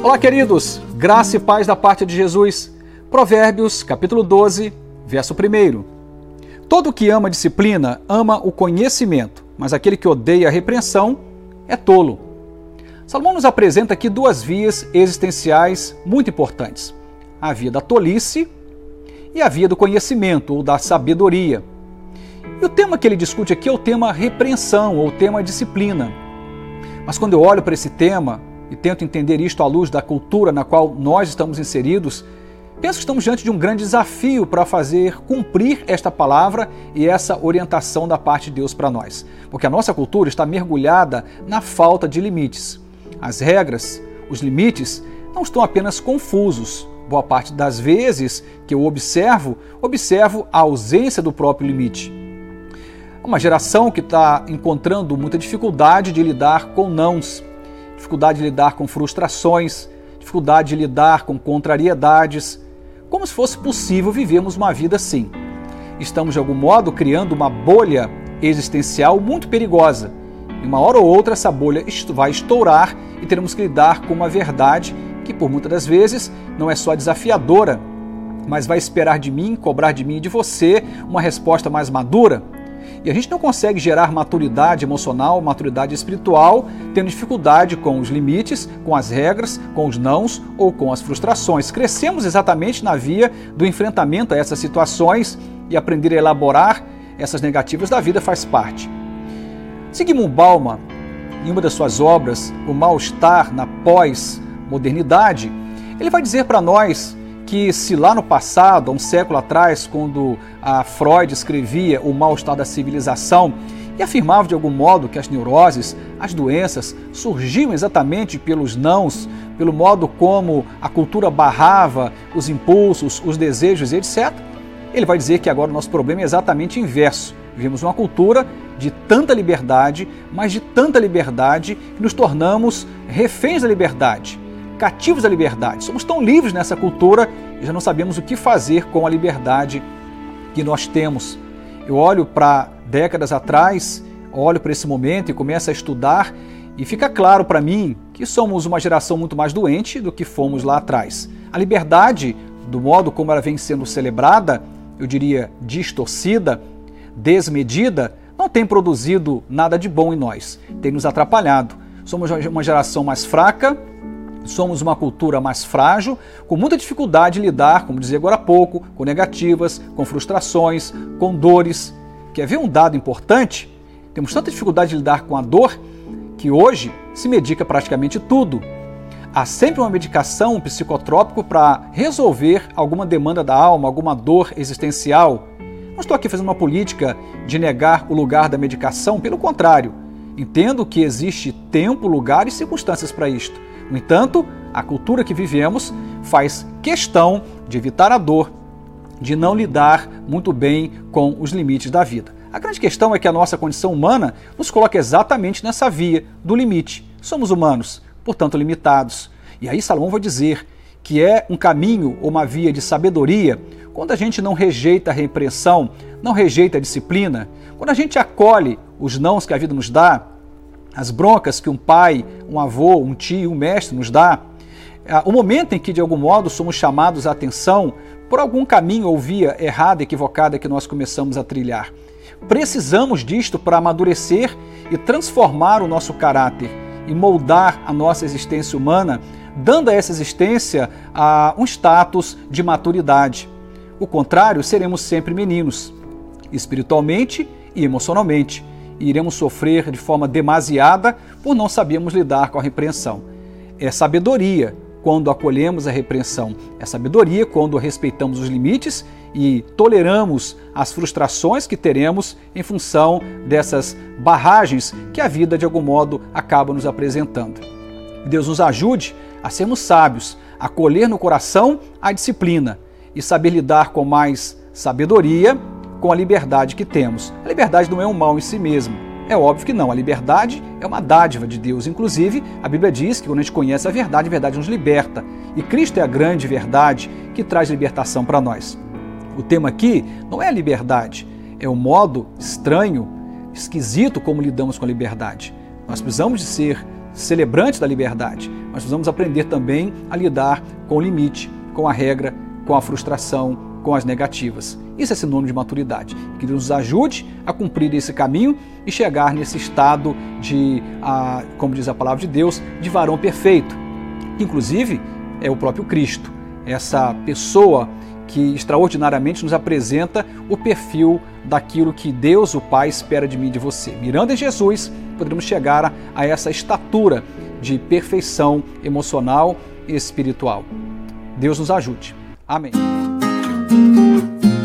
Olá, queridos, graça e paz da parte de Jesus. Provérbios, capítulo 12, verso 1. Todo que ama disciplina ama o conhecimento, mas aquele que odeia a repreensão é tolo. Salomão nos apresenta aqui duas vias existenciais muito importantes: a via da tolice e a via do conhecimento ou da sabedoria. E o tema que ele discute aqui é o tema repreensão ou tema disciplina. Mas quando eu olho para esse tema, e tento entender isto à luz da cultura na qual nós estamos inseridos, penso que estamos diante de um grande desafio para fazer cumprir esta palavra e essa orientação da parte de Deus para nós. Porque a nossa cultura está mergulhada na falta de limites. As regras, os limites, não estão apenas confusos. Boa parte das vezes que eu observo, observo a ausência do próprio limite. Uma geração que está encontrando muita dificuldade de lidar com nãos, dificuldade de lidar com frustrações, dificuldade de lidar com contrariedades, como se fosse possível vivermos uma vida assim. Estamos, de algum modo, criando uma bolha existencial muito perigosa. E uma hora ou outra essa bolha vai estourar e teremos que lidar com uma verdade que, por muitas das vezes, não é só desafiadora, mas vai esperar de mim, cobrar de mim e de você uma resposta mais madura, e a gente não consegue gerar maturidade emocional, maturidade espiritual, tendo dificuldade com os limites, com as regras, com os nãos ou com as frustrações. Crescemos exatamente na via do enfrentamento a essas situações e aprender a elaborar essas negativas da vida faz parte. Sigmund Bauman, em uma das suas obras, O Mal-Estar na Pós-Modernidade, ele vai dizer para nós que se lá no passado, há um século atrás, quando a Freud escrevia o mal-estar da civilização e afirmava de algum modo que as neuroses, as doenças, surgiam exatamente pelos nãos, pelo modo como a cultura barrava os impulsos, os desejos, etc., ele vai dizer que agora o nosso problema é exatamente inverso. Vivemos uma cultura de tanta liberdade, mas de tanta liberdade que nos tornamos reféns da liberdade cativos da liberdade. Somos tão livres nessa cultura e já não sabemos o que fazer com a liberdade que nós temos. Eu olho para décadas atrás, olho para esse momento e começo a estudar e fica claro para mim que somos uma geração muito mais doente do que fomos lá atrás. A liberdade, do modo como ela vem sendo celebrada, eu diria distorcida, desmedida, não tem produzido nada de bom em nós, tem nos atrapalhado. Somos uma geração mais fraca, Somos uma cultura mais frágil, com muita dificuldade de lidar, como dizia agora há pouco, com negativas, com frustrações, com dores. Quer ver um dado importante? Temos tanta dificuldade de lidar com a dor que hoje se medica praticamente tudo. Há sempre uma medicação, um psicotrópico para resolver alguma demanda da alma, alguma dor existencial. Não estou aqui fazendo uma política de negar o lugar da medicação, pelo contrário. Entendo que existe tempo, lugar e circunstâncias para isto. No entanto, a cultura que vivemos faz questão de evitar a dor, de não lidar muito bem com os limites da vida. A grande questão é que a nossa condição humana nos coloca exatamente nessa via do limite. Somos humanos, portanto limitados. E aí Salomão vai dizer que é um caminho ou uma via de sabedoria quando a gente não rejeita a repreensão, não rejeita a disciplina, quando a gente acolhe os nãos que a vida nos dá, as broncas que um pai, um avô, um tio, um mestre nos dá, é, o momento em que de algum modo somos chamados à atenção por algum caminho ou via errada, equivocada que nós começamos a trilhar. Precisamos disto para amadurecer e transformar o nosso caráter e moldar a nossa existência humana, dando a essa existência a um status de maturidade. O contrário, seremos sempre meninos, espiritualmente e emocionalmente e iremos sofrer de forma demasiada por não sabermos lidar com a repreensão. É sabedoria quando acolhemos a repreensão, é sabedoria quando respeitamos os limites e toleramos as frustrações que teremos em função dessas barragens que a vida de algum modo acaba nos apresentando. Deus nos ajude a sermos sábios, a acolher no coração a disciplina e saber lidar com mais sabedoria com a liberdade que temos. A liberdade não é um mal em si mesmo. É óbvio que não. A liberdade é uma dádiva de Deus. Inclusive, a Bíblia diz que quando a gente conhece a verdade, a verdade nos liberta. E Cristo é a grande verdade que traz libertação para nós. O tema aqui não é a liberdade, é o modo estranho, esquisito como lidamos com a liberdade. Nós precisamos de ser celebrantes da liberdade, mas precisamos aprender também a lidar com o limite, com a regra, com a frustração, com as negativas. Isso é sinônimo de maturidade. Que Deus nos ajude a cumprir esse caminho e chegar nesse estado de, a, como diz a palavra de Deus, de varão perfeito. Inclusive, é o próprio Cristo, essa pessoa que extraordinariamente nos apresenta o perfil daquilo que Deus, o Pai, espera de mim e de você. Mirando em Jesus, poderemos chegar a essa estatura de perfeição emocional e espiritual. Deus nos ajude. Amém. Thank you